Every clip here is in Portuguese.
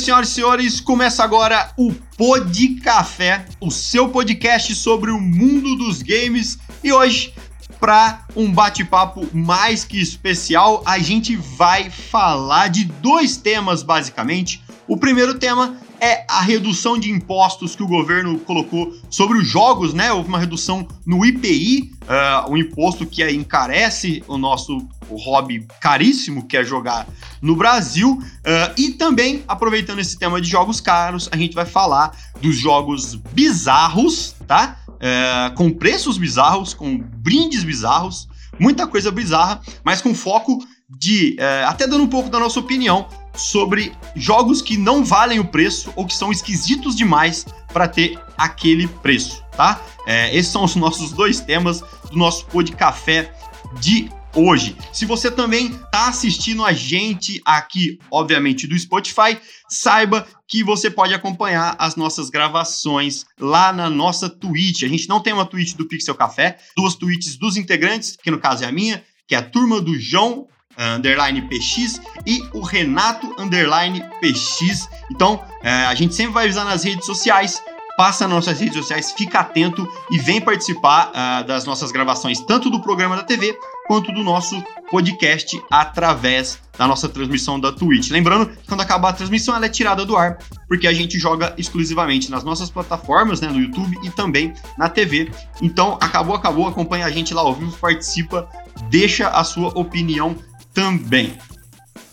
Senhoras e senhores, começa agora o Pod Café, o seu podcast sobre o mundo dos games. E hoje, para um bate-papo mais que especial, a gente vai falar de dois temas basicamente. O primeiro tema é a redução de impostos que o governo colocou sobre os jogos, né? Houve uma redução no IPI, uh, um imposto que encarece o nosso o hobby caríssimo que é jogar no Brasil. Uh, e também, aproveitando esse tema de jogos caros, a gente vai falar dos jogos bizarros, tá? Uh, com preços bizarros, com brindes bizarros, muita coisa bizarra, mas com foco de, uh, até dando um pouco da nossa opinião, sobre jogos que não valem o preço ou que são esquisitos demais para ter aquele preço, tá? É, esses são os nossos dois temas do nosso pô de café de hoje. Se você também está assistindo a gente aqui, obviamente, do Spotify, saiba que você pode acompanhar as nossas gravações lá na nossa Twitch. A gente não tem uma Twitch do Pixel Café, duas Twitches dos integrantes, que no caso é a minha, que é a turma do João underline PX e o Renato underline PX. Então, é, a gente sempre vai avisar nas redes sociais. Passa nas nossas redes sociais, fica atento e vem participar uh, das nossas gravações, tanto do programa da TV quanto do nosso podcast através da nossa transmissão da Twitch. Lembrando que quando acabar a transmissão, ela é tirada do ar, porque a gente joga exclusivamente nas nossas plataformas, né, no YouTube e também na TV. Então, acabou, acabou, acompanha a gente lá ao vivo, participa, deixa a sua opinião também.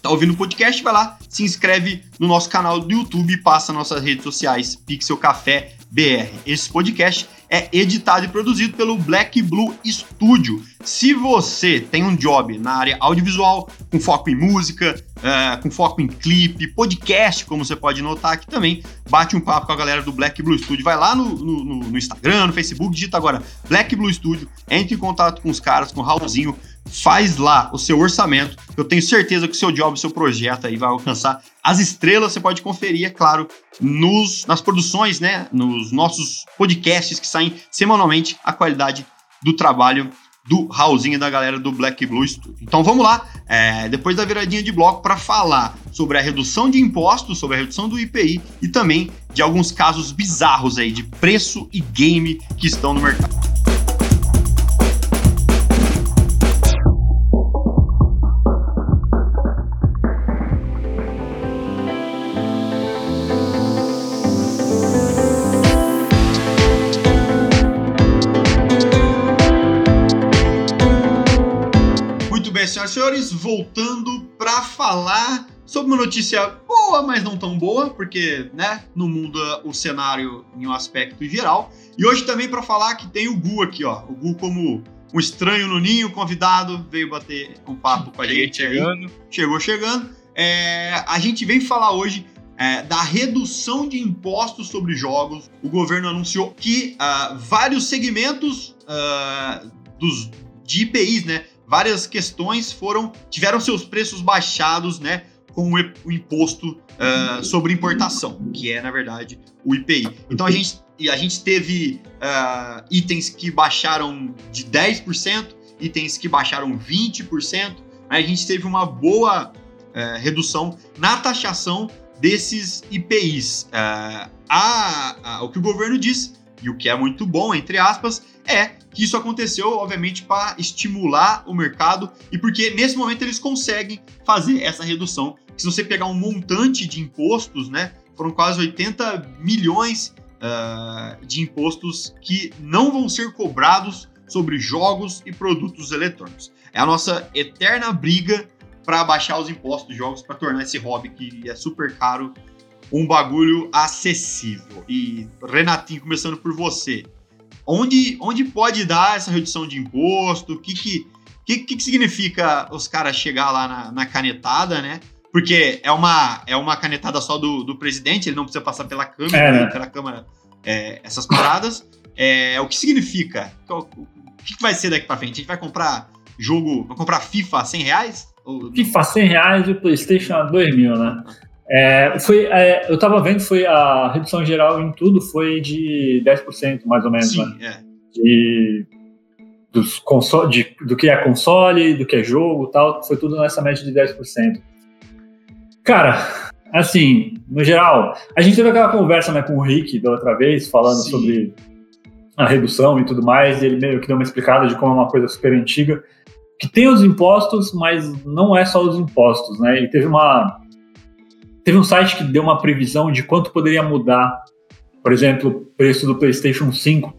Tá ouvindo o podcast? Vai lá, se inscreve no nosso canal do YouTube passa nossas redes sociais Pixel Café BR. Esse podcast é editado e produzido pelo Black Blue Studio. Se você tem um job na área audiovisual, com foco em música, uh, com foco em clipe, podcast, como você pode notar aqui também, bate um papo com a galera do Black Blue Studio. Vai lá no, no, no Instagram, no Facebook, digita agora Black Blue Studio, entre em contato com os caras, com o Raulzinho, faz lá o seu orçamento. Eu tenho certeza que o seu job, o seu projeto aí vai alcançar as estrelas. Você pode conferir, é claro, nos, nas produções, né? Nos nossos podcasts que saem semanalmente, a qualidade do trabalho do Raulzinho e da galera do Black Blue Studio. Então vamos lá, é, depois da viradinha de bloco, para falar sobre a redução de impostos, sobre a redução do IPI e também de alguns casos bizarros aí de preço e game que estão no mercado. Senhoras e senhores, voltando para falar sobre uma notícia boa, mas não tão boa, porque, né, não muda o cenário em um aspecto geral. E hoje também para falar que tem o Gu aqui, ó. O Gu como um estranho no ninho, convidado, veio bater um papo com a gente chegando. Aí. Chegou chegando. É, a gente vem falar hoje é, da redução de impostos sobre jogos. O governo anunciou que uh, vários segmentos uh, dos, de IPIs, né, várias questões foram tiveram seus preços baixados, né, com o, imposto uh, sobre importação, que é na verdade o IPI. Então a gente a gente teve uh, itens que baixaram de 10%, itens que baixaram 20%. A gente teve uma boa uh, redução na taxação desses IPIs. A, a, o que o governo diz, e o que é muito bom, entre aspas, é que isso aconteceu, obviamente, para estimular o mercado e porque nesse momento eles conseguem fazer essa redução. Se você pegar um montante de impostos, né, foram quase 80 milhões uh, de impostos que não vão ser cobrados sobre jogos e produtos eletrônicos. É a nossa eterna briga para baixar os impostos de jogos, para tornar esse hobby que é super caro um bagulho acessível. E Renatinho, começando por você, onde, onde pode dar essa redução de imposto? O que que, que, que significa os caras chegar lá na, na canetada, né? Porque é uma, é uma canetada só do, do presidente, ele não precisa passar pela Câmara, É, né? pela Câmara, é, essas paradas. É, o que significa? O, que vai ser daqui pra frente? A gente vai comprar jogo, vai comprar FIFA a 100 reais? FIFA 100 reais e o PlayStation a 2 mil, né? É, foi, é, eu tava vendo, foi a redução geral em tudo foi de 10%, mais ou menos, né? Sim, é. De, dos console, de, do que é console, do que é jogo tal, foi tudo nessa média de 10%. Cara, assim, no geral, a gente teve aquela conversa né, com o Rick da outra vez, falando Sim. sobre a redução e tudo mais, e ele meio que deu uma explicada de como é uma coisa super antiga, que tem os impostos, mas não é só os impostos, né? E teve uma teve um site que deu uma previsão de quanto poderia mudar, por exemplo, o preço do PlayStation 5,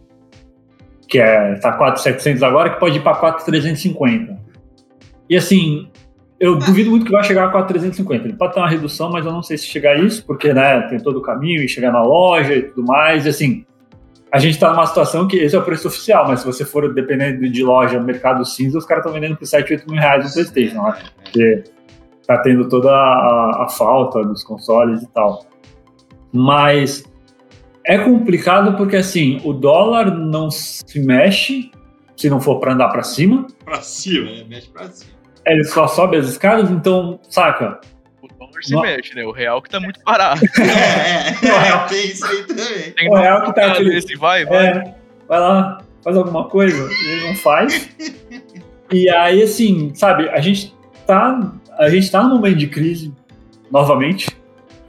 que é tá 4.700 agora, que pode ir para 4.350. E assim, eu duvido muito que vai chegar a 4.350. Ele pode ter uma redução, mas eu não sei se chegar a isso, porque né, tem todo o caminho e chegar na loja e tudo mais. E assim, a gente está numa situação que esse é o preço oficial, mas se você for dependendo de loja, mercado cinza, os caras estão vendendo por 7, 8 mil reais no PlayStation, né? Porque tá tendo toda a, a falta dos consoles e tal. Mas é complicado porque assim, o dólar não se mexe se não for para andar para cima, Pra cima, né? Mexe pra cima. ele só sobe as escadas, então, saca? O dólar se mexe, né? O real que tá muito parado. É, é, é, tem isso aí também. Tem O real que tá aquele- desse vai, vai. É, vai lá, faz alguma coisa, ele não faz. E aí, assim, sabe, a gente tá, a gente tá num momento de crise novamente,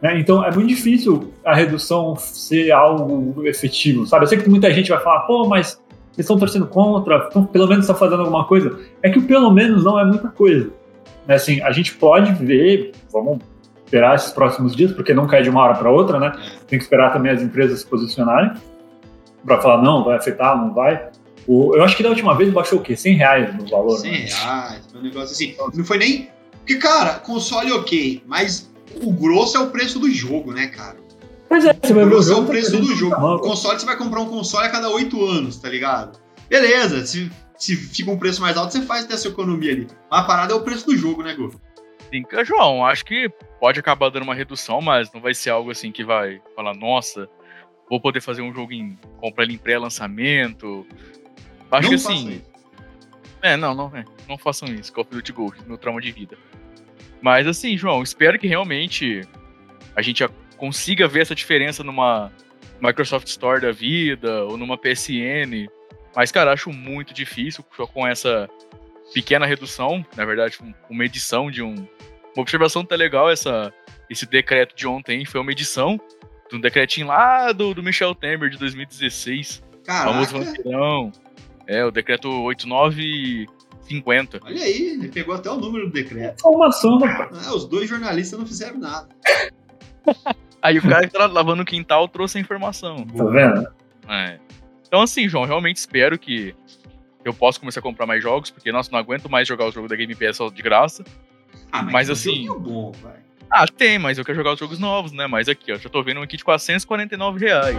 né? Então é muito difícil a redução ser algo efetivo, sabe? Eu sei que muita gente vai falar, pô, mas vocês estão torcendo contra, então, pelo menos está fazendo alguma coisa. É que o pelo menos não é muita coisa. Né? Assim, a gente pode ver, vamos esperar esses próximos dias, porque não cai de uma hora para outra, né? Tem que esperar também as empresas se posicionarem para falar, não, vai afetar, não vai. O, eu acho que da última vez baixou o quê? 100 reais no valor. 100 né? reais, um negócio assim. Não foi nem. Porque, cara, console ok, mas o grosso é o preço do jogo, né, cara? Pois é, você vai O ver o grosso é o preço tá do jogo. O console você vai comprar um console a cada 8 anos, tá ligado? Beleza, se, se fica um preço mais alto, você faz dessa economia ali. Mas a parada é o preço do jogo, né, Gu? Brinca, João. Acho que pode acabar dando uma redução, mas não vai ser algo assim que vai falar, nossa, vou poder fazer um jogo em. comprar ele em pré-lançamento. Acho não que assim. isso. É, não, não, é, não façam isso, Call of Duty Ghost, meu trauma de vida. Mas assim, João, espero que realmente a gente consiga ver essa diferença numa Microsoft Store da vida ou numa PSN. Mas, cara, acho muito difícil só com essa pequena redução, na verdade, um- uma edição de um. Uma observação tá legal essa, esse decreto de ontem, foi uma edição de um decretinho lá do, do Michel Temer de 2016. Famoso Caraca, vampirão. É, o decreto 8950. olha aí, ele pegou até o número do decreto. Informação, rapaz. Ah, os dois jornalistas não fizeram nada. Aí o cara que tá lavando o quintal trouxe a informação. Tá vendo? É. Então, assim, João, realmente espero que eu possa começar a comprar mais jogos, porque, nossa, não aguento mais jogar o jogo da Game Pass só de graça. Ah, Mas que assim- joguinho bom, vai. Ah, tem, mas eu quero jogar os jogos novos, né? Mas aqui, ó, já tô vendo um aqui de 449 reais.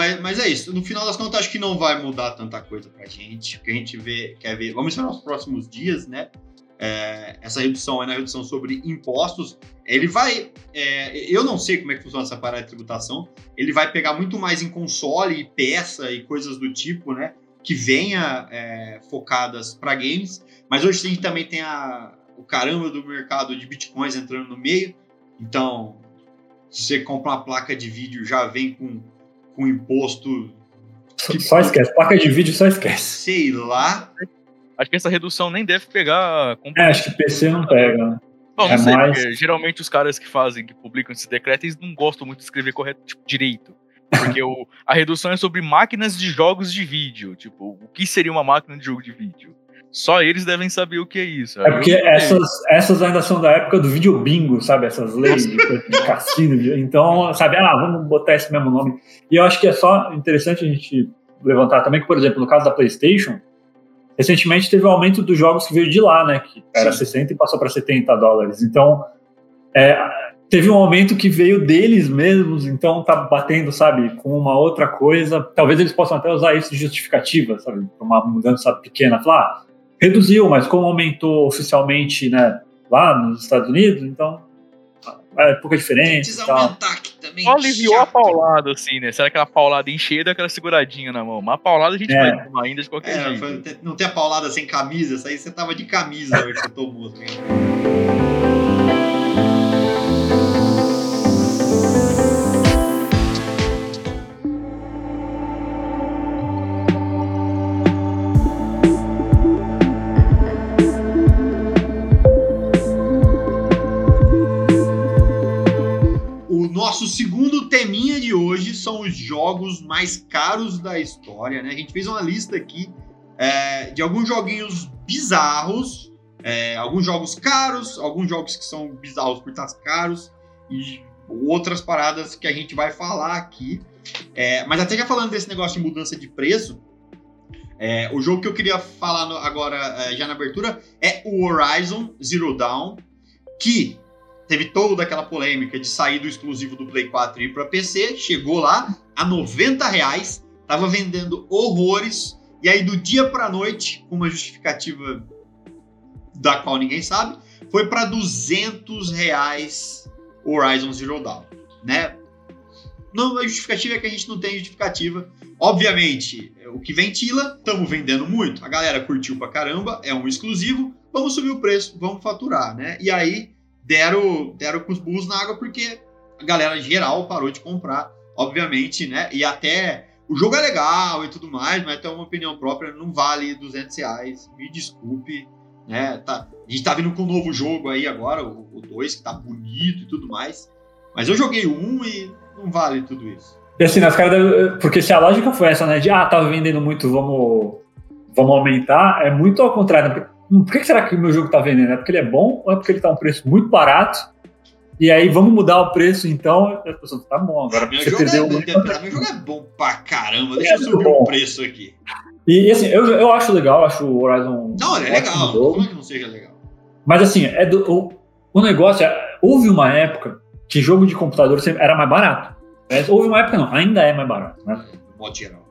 Mas, mas é isso. No final das contas, acho que não vai mudar tanta coisa pra gente. O que a gente vê, quer ver. Vamos esperar os próximos dias, né? É, essa redução é na redução sobre impostos. Ele vai. é, eu não sei como é que funciona essa parada de tributação. Ele vai pegar muito mais em console e peça e coisas do tipo, né? Que venha é, focadas para games. Mas hoje gente também tem a, o caramba do mercado de bitcoins entrando no meio. Então, se você compra uma placa de vídeo, já vem com, com imposto, Só, só esquece. Placa de vídeo só esquece. sei lá. Acho que essa redução nem deve pegar. É, acho que PC não pega, né? Bom, não é sei, mais- porque geralmente os caras que fazem, que publicam esse decreto, eles não gostam muito de escrever correto, tipo, direito. Porque o, a redução é sobre máquinas de jogos de vídeo. Tipo, o que seria uma máquina de jogo de vídeo? Só eles devem saber o que é isso. É porque essas, essas ainda são da época do vídeo bingo, sabe? Essas leis de, de cassino. de- Então, sabe? Ah, vamos botar esse mesmo nome. E eu acho que é só interessante a gente levantar também que, por exemplo, no caso da PlayStation, recentemente teve o aumento dos jogos que veio de lá, né? Que era Sim. 60 e passou para 70 dólares. Então, é, teve um aumento que veio deles mesmos, então tá batendo, sabe, com uma outra coisa. Talvez eles possam até usar isso de justificativa, sabe? Uma mudança pequena. Falar, ah, reduziu, mas como aumentou oficialmente, né? lá nos Estados Unidos, então é pouca diferença. Precisa aumentar aqui também. Só aliviou a paulada, assim, né? Será aquela paulada enchida, aquela seguradinha na mão? Mas a paulada a gente É. vai tomar ainda de qualquer É, jeito. foi- não tem a paulada sem camisa, essa aí você tava de camisa que você tomou. assim. Hoje são os jogos mais caros da história, né? A gente fez uma lista aqui é, de alguns joguinhos bizarros, é, alguns jogos caros, alguns jogos que são bizarros por estar caros e outras paradas que a gente vai falar aqui. É, mas até já falando desse negócio de mudança de preço, é, o jogo que eu queria falar no- agora, é, já na abertura, é o Horizon Zero Dawn, que teve toda aquela polêmica de sair do exclusivo do Play 4 e ir para PC, chegou lá a 90 reais, tava vendendo horrores, e aí do dia para noite, com uma justificativa da qual ninguém sabe, foi para 200 reais Horizon Zero Dawn, né? Não, a justificativa é que a gente não tem justificativa. Obviamente, o que ventila, estamos vendendo muito. A galera curtiu pra caramba, é um exclusivo. Vamos subir o preço, vamos faturar, né? E aí deram, deram com os burros na água porque a galera geral parou de comprar, obviamente, né? E até o jogo é legal e tudo mais, mas até uma opinião própria não vale 200 reais. Me desculpe, né? Tá, a gente tá vindo com um novo jogo aí agora, o 2, que tá bonito e tudo mais. Mas eu joguei o 1 um e não vale tudo isso. E assim, os caras Porque se a lógica foi essa, né? De ah, tava vendendo muito, vamos, vamos aumentar, é muito ao contrário. Hum, por que será que o meu jogo tá vendendo? É porque ele é bom ou é porque ele tá um preço muito barato? E aí vamos mudar o preço então? A pessoa, tá bom, agora Meu você jogo, perdeu é, muito. meu jogo é bom pra caramba, deixa É eu subir o preço aqui. E, assim, eu, eu acho legal, acho o Horizon. Não, é um legal, não tô falando que não seja legal. Mas assim, é do- o, o negócio é. Houve uma época que jogo de computador era mais barato. É, houve uma época não, ainda é mais barato, né? No modo geral.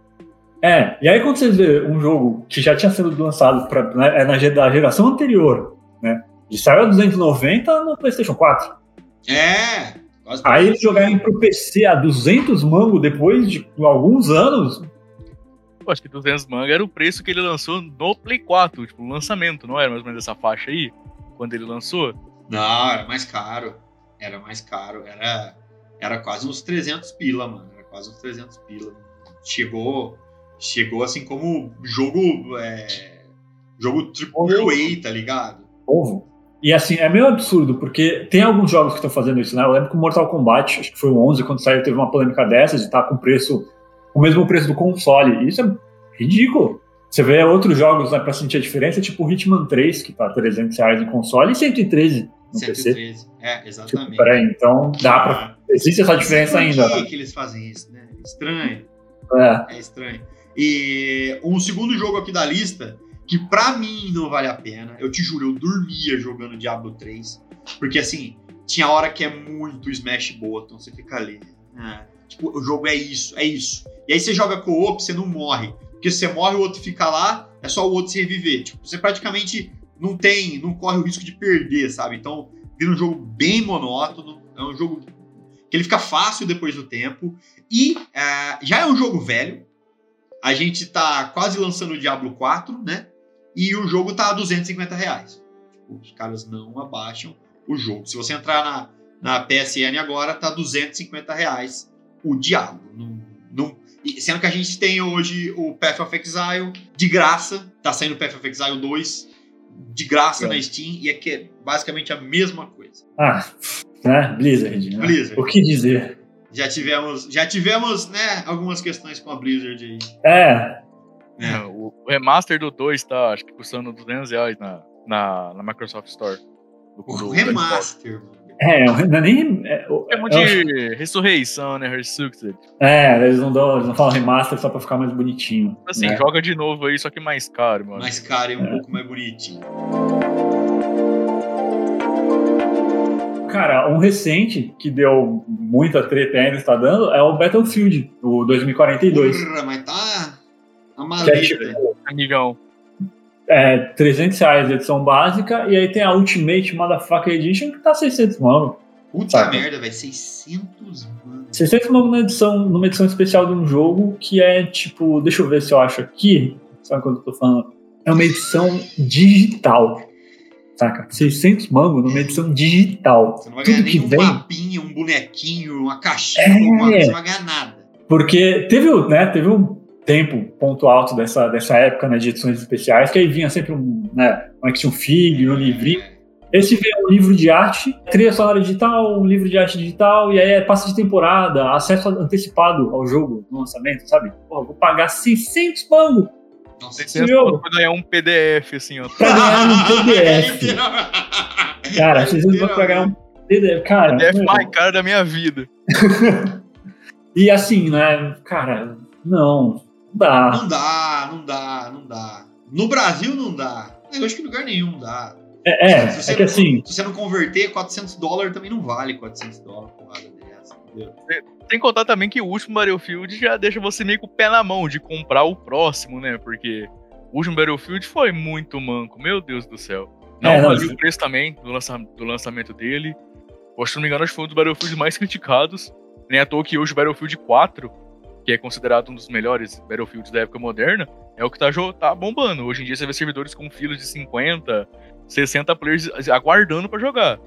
É, e aí quando você vê um jogo que já tinha sido lançado pra, né, é na da geração anterior, né? Ele saiu a 290 no PlayStation 4. É, quase Aí eles jogarem pro PC a 200 mango depois de alguns anos. Eu acho que 200 manga era o preço que ele lançou no Play 4, tipo, o lançamento, não era mais ou menos essa faixa aí? Quando ele lançou? Não, era mais caro. Era mais caro. Era, era quase uns 300 pila, mano. Era quase uns 300 pila. Chegou, chegou assim como jogo. É, jogo AAA, tá ligado? Povo. E assim, é meio absurdo, porque tem alguns jogos que estão fazendo isso, né? Eu lembro que o Mortal Kombat, acho que foi o 11, quando saiu, teve uma polêmica dessas de estar com preço, o mesmo preço do console. Isso é ridículo. Você vê outros jogos né, pra sentir a diferença, tipo o Hitman 3, que tá 300 reais no console, e 113 no PC. 113. É, Tipo, exatamente. peraí, então dá pra. Existe essa diferença Por ainda. que, né? que eles fazem isso, né? Estranho. É. É estranho. E um segundo jogo aqui da lista, que pra mim não vale a pena, eu te juro, eu dormia jogando Diablo 3, porque assim, tinha hora que é muito Smash Button, você fica ali. né? tipo, o jogo é isso, é isso. E aí você joga co-op, você não morre. Porque você morre, o outro fica lá, é só o outro se reviver. Tipo, você praticamente não tem, não corre o risco de perder, sabe? Então, vira um jogo bem monótono, é um jogo que ele fica fácil depois do tempo. E é, já é um jogo velho. A gente tá quase lançando o Diablo 4, né? E o jogo tá a 250 reais. Tipo, os caras não abaixam o jogo. Se você entrar na, na PSN agora, tá 250 reais o Diablo. Não, não, sendo que a gente tem hoje o Path of Exile de graça. Tá saindo o Path of Exile 2 de graça É. na Steam. E é que é basicamente a mesma coisa. Ah, né? Blizzard, né? Blizzard. O que dizer? Já tivemos, já tivemos, né, algumas questões com a Blizzard aí. É, É. O, o remaster do 2 tá, acho que custando 200 reais na, na, na Microsoft Store. Do- O do- remaster, mano. é, não é nem. É, eu acho- de ressurreição, né? Resurrected. é, eles não, dão, eles não falam remaster só pra ficar mais bonitinho. Assim, né? joga de novo aí, só que mais caro, mano. Mais caro e um pouco mais bonitinho. Cara, um recente que deu muita treta e ainda está dando é o Battlefield, o 2042. Porra, mas tá a Que é, tipo, Amigão. é 300 reais a edição básica, e aí tem a Ultimate Motherfucker Edition que tá 600 mano. Puta Saca. merda, velho. 600 mano. 600 mano numa edição, numa edição especial de um jogo que é tipo, deixa eu ver se eu acho aqui, sabe quando eu tô falando? É uma edição digital. Saca? 600 mango numa edição digital. Você não vai Tudo ganhar que nem um vem. mapinha, um bonequinho, uma caixinha, É. coisa, você não vai ganhar nada. Porque teve, né, teve um tempo, ponto alto dessa, dessa época né, de edições especiais, que aí vinha sempre um, né, um action figure, um livrinho. Esse veio um livro de arte, trilha sonora digital, um livro de arte digital, e aí é passe de temporada, acesso antecipado ao jogo no lançamento, sabe? Pô, vou pagar 600 mango Nossa, 600 Meu. conto pra ganhar um PDF, assim, ó. pra ganhar um PDF. Cara, 600 mango pra ganhar um PDF. Cara, PDF mais caro da minha vida. e assim, né, cara, não, não dá. Não dá, não dá, não dá. No Brasil não dá. Eu acho que em lugar nenhum dá. É, é, Se você é que não- assim, Se você não converter, 400 dólares também não vale 400 dólares porrada dessa, entendeu? Que contar também que o último Battlefield já deixa você meio com o pé na mão de comprar o próximo, né? Porque o último Battlefield foi muito manco, meu Deus do céu. Não, É, não, se- o preço também do, lança- do lançamento dele. Poxa, se não me engano, acho que foi um dos Battlefield mais criticados. Nem à toa que hoje o Battlefield 4, que é considerado um dos melhores Battlefields da época moderna, é o que tá, tá bombando. Hoje em dia você vê servidores com filas de 50, 60 players aguardando pra jogar.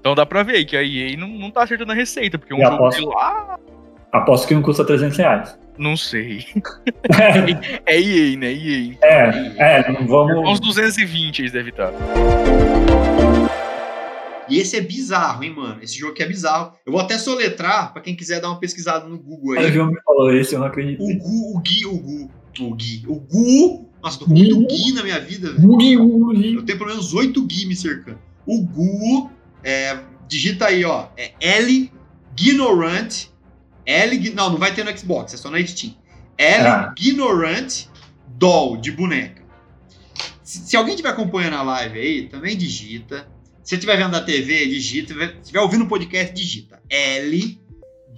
Então dá pra ver aí que a EA não, não tá acertando a receita, porque um jogo aposto- de lá aposto que não custa 300 reais. não sei. É EA, né? EA. É, é, não Uns vamos. 220 eles devem estar. E esse é bizarro, hein, mano? Esse jogo aqui é bizarro. Eu vou até soletrar pra quem quiser dar uma pesquisada no Google O aí. João me falou esse, eu não acredito. O Gu, o Gui, o Gu. O Gui. O Gu. Nossa, tô com muito Gui na minha vida, velho. Ui, ui. Eu tenho pelo menos oito Gui me cercando. O Gu, é, digita aí, ó. É L Ignorant. L. Não, não vai ter no Xbox, é só na Steam. L Ah. Ignorant Doll de boneca. Se, se alguém estiver acompanhando a live aí, também digita. Se você estiver vendo a TV, digita. Se estiver ouvindo o podcast, digita. L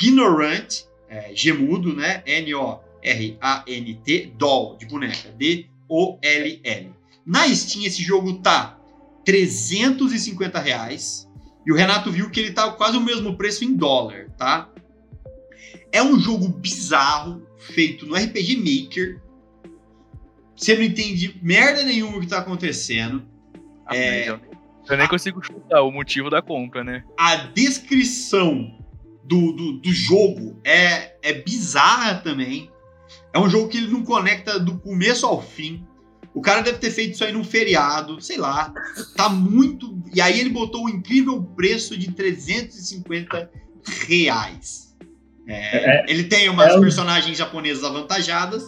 Ignorant, é, gemudo, né? N-O-R-A-N-T, Doll de boneca. D-O-L-L. Na Steam esse jogo tá 350 reais. E o Renato viu que ele tá quase o mesmo preço em dólar, tá? É um jogo bizarro, feito no RPG Maker. Você não entende merda nenhuma o que tá acontecendo. É. Eu, eu nem consigo chutar o motivo da compra, né? A descrição do, do, do jogo é, é bizarra também. É um jogo que ele não conecta do começo ao fim. O cara deve ter feito isso aí num feriado, sei lá. Tá muito. E aí ele botou o incrível preço de 350 reais. É, ele tem umas é um- personagens japonesas avantajadas,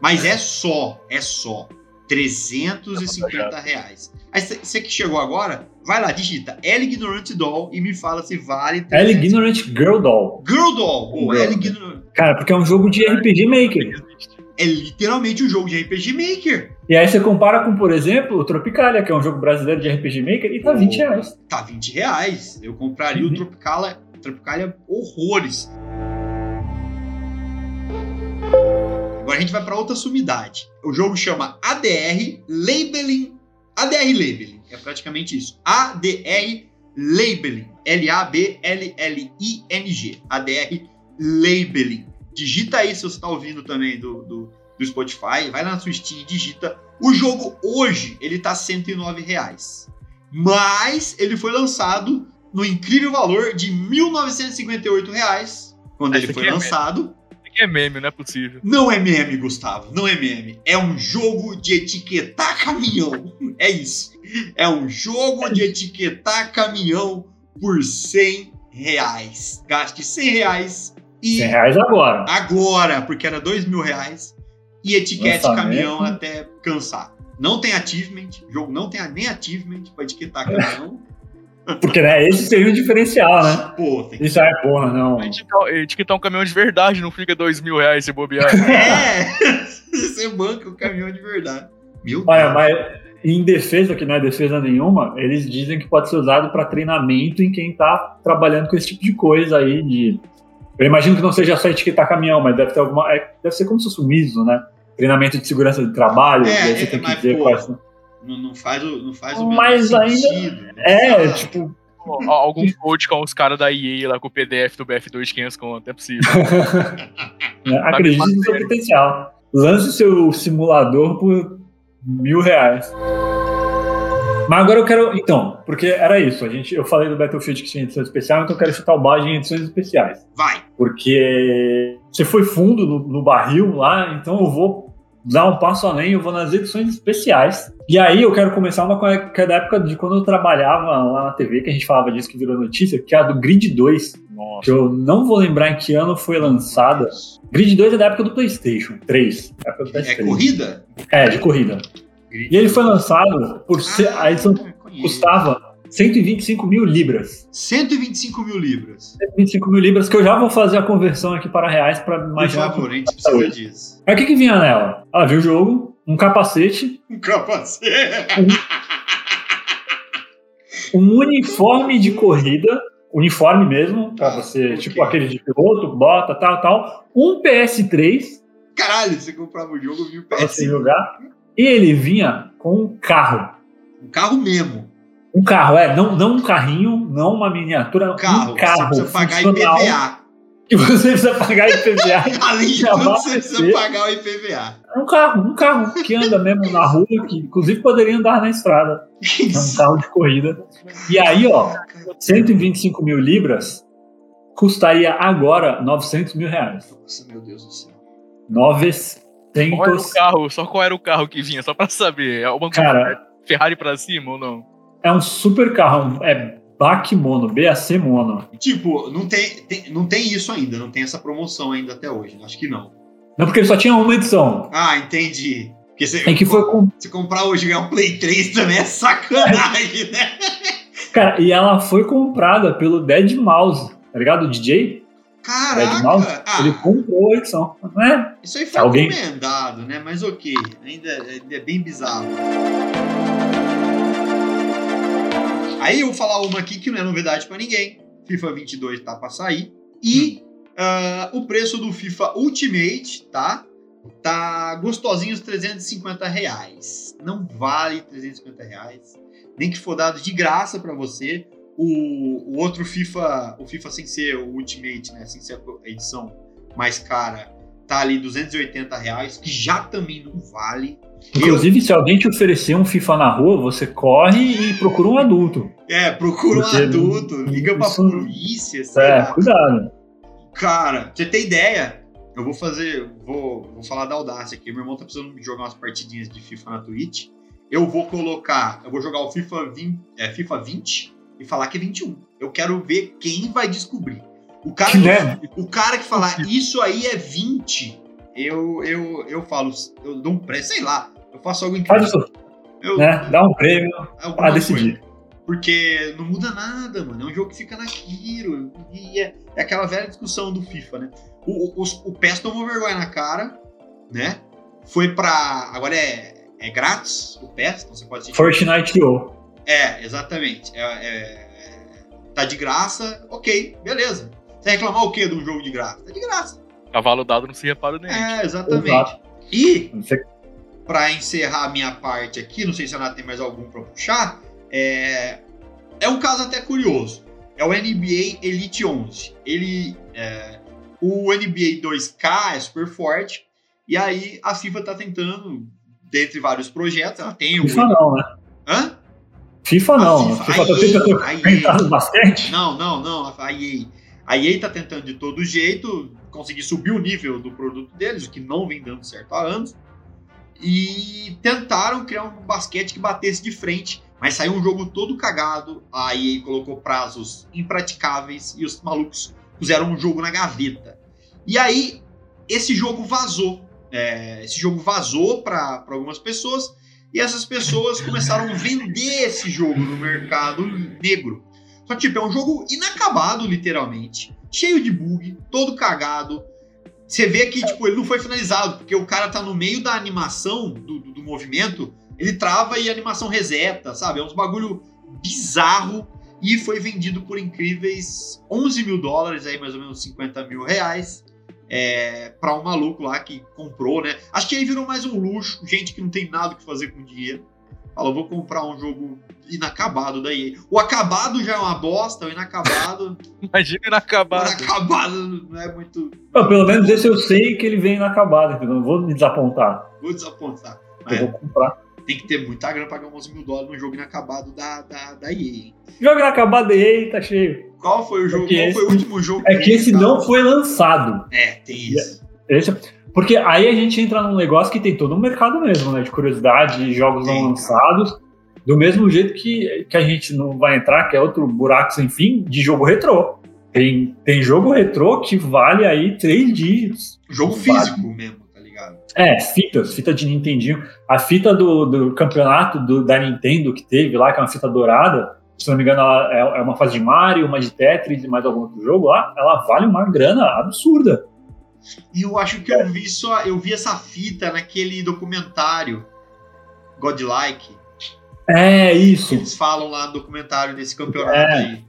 mas é só, é só 350 reais. Aí você que chegou agora, vai lá, digita L Ignorant Doll e me fala se vale. L 300. Ignorant Girl Doll. Girl Doll. Girl. L Ignorant. Cara, porque é um jogo de RPG Maker. É literalmente um jogo de RPG Maker. E aí você compara com, por exemplo, o Tropicalia, que é um jogo brasileiro de RPG Maker, e tá 20 reais. Tá 20 reais. Eu compraria o Uhum. Tropicalia, Tropicalia horrores. Agora a gente vai para outra sumidade. O jogo chama ADR Labeling. ADR Labeling. É praticamente isso. ADR Labeling. L-A-B-L-L-I-N-G. ADR Labeling. Digita aí se você está ouvindo também do, do, do Spotify. Vai lá na sua Steam e digita. O jogo hoje, ele tá 109 reais. Mas ele foi lançado no incrível valor de 1.958 reais. Quando Esse ele foi é lançado. Isso aqui é meme, não é possível. Não é meme, Gustavo. Não é meme. É um jogo de etiquetar caminhão. É isso. É um jogo de etiquetar caminhão por 100 reais. Gaste 100 reais e 100 reais agora. agora, porque era 2 mil reais, e etiquete Lançamento. caminhão até cansar. Não tem achievement, o jogo não tem nem achievement pra etiquetar caminhão. Porque, né, esse seria o diferencial, né? Pô, tem Isso aí, porra, não. Etiquetar etiquetar um caminhão de verdade, não fica dois mil reais se bobear. É! Você banca o caminhão de verdade. Meu Olha, Deus. mas em defesa, que não é defesa nenhuma, eles dizem que pode ser usado para treinamento em quem tá trabalhando com esse tipo de coisa aí de. Eu imagino que não seja só etiquetar caminhão, mas deve ter alguma. é, deve ser como se fosse um ISO, né? Treinamento de segurança de trabalho, É, aí você é, tem que pô, quais são. Não, não faz o, não faz o Mas ainda- sentido. É, Ah, tipo. Algum coach com os caras da EA lá com o PDF do BF2 500 conto, é possível. né, acredite no seu potencial. Lance o seu simulador por mil reais. Mas agora eu quero. Então, porque era isso. A gente, eu falei do Battlefield que tinha edição especial, então eu quero chutar o balde em edições especiais. Vai. Porque você foi fundo no, no barril lá, então eu vou dar um passo além, eu vou nas edições especiais. E aí eu quero começar uma coisa que é da época de quando eu trabalhava lá na TV, que a gente falava disso que virou notícia, que é a do Grid 2, que Nossa. eu não vou lembrar em que ano foi lançada. Grid 2 é da época do PlayStation 3. da época do É PS3. corrida? É, de corrida. E ele foi lançado por ser. A edição Ah, custava 125 mil libras. 125 mil libras. 125 mil libras, que eu já vou fazer a conversão aqui para reais para Por imaginar. favor, a gente precisa disso. Aí o que, que vinha nela? Ela viu o jogo, um capacete, Um capacete. um uniforme de corrida, uniforme mesmo, pra Ah, você, ok. tipo aquele de piloto, bota, tal, tal, um PS3 Caralho, você comprava o jogo, viu? pra você jogar, e ele vinha com um carro. Um carro mesmo. Um carro, é, não, não um carrinho, não uma miniatura, Um carro. um carro você precisa pagar IPVA. que você precisa pagar IPVA. Além de tudo, você precisa pagar o IPVA. É um carro, um carro que anda mesmo na rua, que inclusive poderia andar na estrada. É um carro de corrida. E aí, ó, 125 mil libras custaria agora 900 mil reais. Nossa, meu Deus do céu. Qual era o 900. carro? Só qual era o carro que vinha? Só pra saber. É uma Cara, Ferrari pra cima ou não? é um super carro. É BAC mono, BAC mono. Tipo, não tem, tem- não tem isso ainda, não tem essa promoção ainda até hoje. Acho que não. Não, porque ele só tinha uma edição. Ah, entendi. Porque você, É que foi com. se comprar hoje e ganhar um Play 3 também é sacanagem, né? Cara, e ela foi comprada pelo Dead Mouse, tá ligado? O DJ? Caraca! Ah, Ele comprou a edição. Não é? isso aí foi Alguém- encomendado, né? Mas ok, ainda, ainda é bem bizarro. Aí eu vou falar uma aqui que não é novidade pra ninguém. FIFA 22 tá pra sair. E ah, o preço do FIFA Ultimate, tá? Tá gostosinho os 350 reais. Não vale 350 reais. Nem que for dado de graça pra você. O, o outro FIFA, o FIFA sem ser o Ultimate, né? Sem ser a edição mais cara, tá ali 280 reais, que já também não vale. Inclusive, se alguém te oferecer um FIFA na rua, você corre e procura um adulto. É, procura um Porque adulto, liga pra isso- polícia, sei É, lá. cuidado. Cara, você ter ideia, eu vou fazer, vou, vou falar da audácia aqui. Meu irmão tá precisando jogar umas partidinhas de FIFA na Twitch. Eu vou colocar, eu vou jogar o FIFA 20, é, FIFA 20 e falar que é 21. Eu quero ver quem vai descobrir. O cara, Né? o cara que falar isso aí é 20, eu, eu, eu falo, eu dou um preço, sei lá, eu faço algo Faz incrível. isso, Eu, né? Dá um prêmio pra coisa. decidir. Porque não muda nada, mano. É um jogo que fica naquilo. E é, é aquela velha discussão do FIFA, né? O, o, o PES tomou vergonha na cara, né? Foi pra. Agora é, é grátis o PES, então você pode assistir. Fortnite O. É, exatamente. É, é- tá de graça, ok, beleza. Você vai reclamar o quê de um jogo de graça? Tá de graça. Cavalo dado não se repara nem. É, exatamente. Exato. E para encerrar a minha parte aqui, não sei se a Ana tem mais algum para puxar, é... é um caso até curioso. É o NBA Elite 11. Ele, é... O NBA 2K é super forte, e aí a FIFA tá tentando, dentre vários projetos, ela tem o... FIFA não, né? Hã? FIFA A não. FIFA, FIFA, a tá tentando no basquete. Não, não, não, a EA. A EA tá tentando de todo jeito conseguir subir o nível do produto deles, o que não vem dando certo há anos. E tentaram criar um basquete que batesse de frente, mas saiu um jogo todo cagado. A EA colocou prazos impraticáveis e os malucos puseram um jogo na gaveta. E aí, esse jogo vazou. É, esse jogo vazou para algumas pessoas e essas pessoas começaram a vender esse jogo no mercado negro. Só que, tipo, é um jogo inacabado, literalmente. Cheio de bug, todo cagado. Você vê que, tipo, ele não foi finalizado, porque o cara tá no meio da animação, do, do, do movimento, ele trava e a animação reseta, sabe? É uns bagulho bizarro. E foi vendido por incríveis 11 mil dólares, aí mais ou menos 50 mil reais, é, para um maluco lá que comprou, né? Acho que aí virou mais um luxo, gente que não tem nada o que fazer com dinheiro. Fala, vou comprar um jogo inacabado da EA. O acabado já é uma bosta, o inacabado. Imagina o inacabado. inacabado não é muito. Pô, pelo menos esse eu sei que ele vem inacabado, entendeu? Não vou me desapontar. Vou desapontar. Eu vou comprar. Tem que ter muita grana pra pagar 11 mil dólares num jogo inacabado da, da, da EA. hein? Jogo inacabado e tá cheio. Qual foi o jogo? que Qual foi o esse- último jogo? É que esse não foi lançado. É, tem isso. Esse- porque aí a gente entra num negócio que tem todo um mercado mesmo, né? De curiosidade, de jogos não Tem, lançados. Do mesmo jeito que, que a gente não vai entrar, que é outro buraco sem fim, de jogo retrô. Tem, tem jogo retrô que vale aí três dígitos. Jogo Vale. físico mesmo, É, fitas, fita de Nintendinho. A fita do, do campeonato do- da Nintendo que teve lá, que é uma fita dourada, se não me engano, ela é, é uma fase de Mario, uma de Tetris e mais algum outro jogo lá, ela vale uma grana absurda. E eu acho que eu vi só. Eu vi essa fita naquele documentário Godlike. É isso. eles falam lá no documentário desse campeonato É. aí.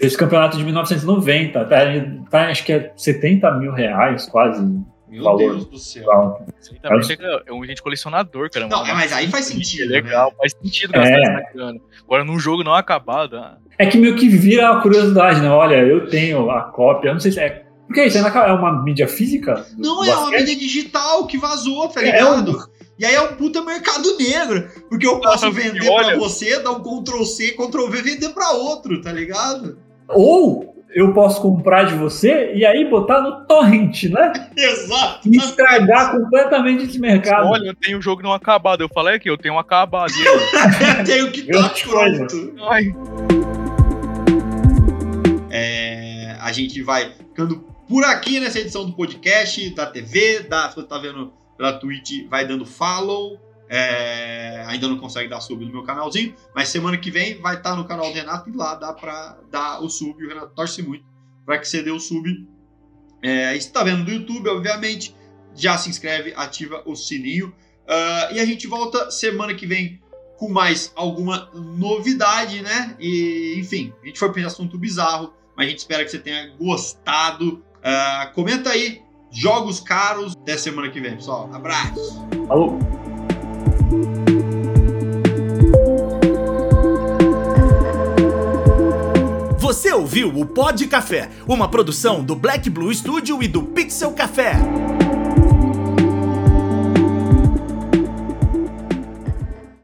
Esse campeonato de 1990, tá, tá, acho que é 70 mil reais, quase. Meu Valor. Deus do céu. Não, Exatamente, é um gente colecionador, cara. Não, uma- mas aí faz É sentido. legal, né? faz sentido gastar É. essa grana. Agora, num jogo não acabado, ah, É que meio que vira a curiosidade, né? Olha, eu tenho a cópia, eu não sei se é. Porque isso ainda é uma mídia física? Não, é uma mídia digital que vazou, tá É, ligado? E aí é um puta mercado negro. Porque eu posso Ah, vender olha- pra você, dar um Ctrl C, Ctrl V, vender pra outro, tá ligado? Ou eu posso comprar de você e aí botar no torrent, né? Exato. E estragar completamente esse mercado. olha, eu tenho um jogo não acabado. Eu falei aqui, eu tenho um acabado. Eu, Tenho que tá Grande coisa. pronto. ai, É, a gente vai ficando por aqui nessa edição do podcast, da TV, da, se você tá vendo pela Twitch, vai dando follow. É, ainda não consegue dar sub no meu canalzinho, mas semana que vem vai estar no canal do Renato e lá dá pra dar o sub. O Renato torce muito para que você dê o sub. É, e se tá vendo do YouTube, obviamente, já se inscreve, ativa o sininho. Ah, e a gente volta semana que vem com mais alguma novidade, né? E, enfim, a gente foi para esse assunto bizarro, mas a gente espera que você tenha gostado. Ah, comenta aí, jogos caros. Até semana que vem, pessoal. Abraço! Falou. Você ouviu o Pod Café, uma produção do Black Blue Studio e do Pixel Café.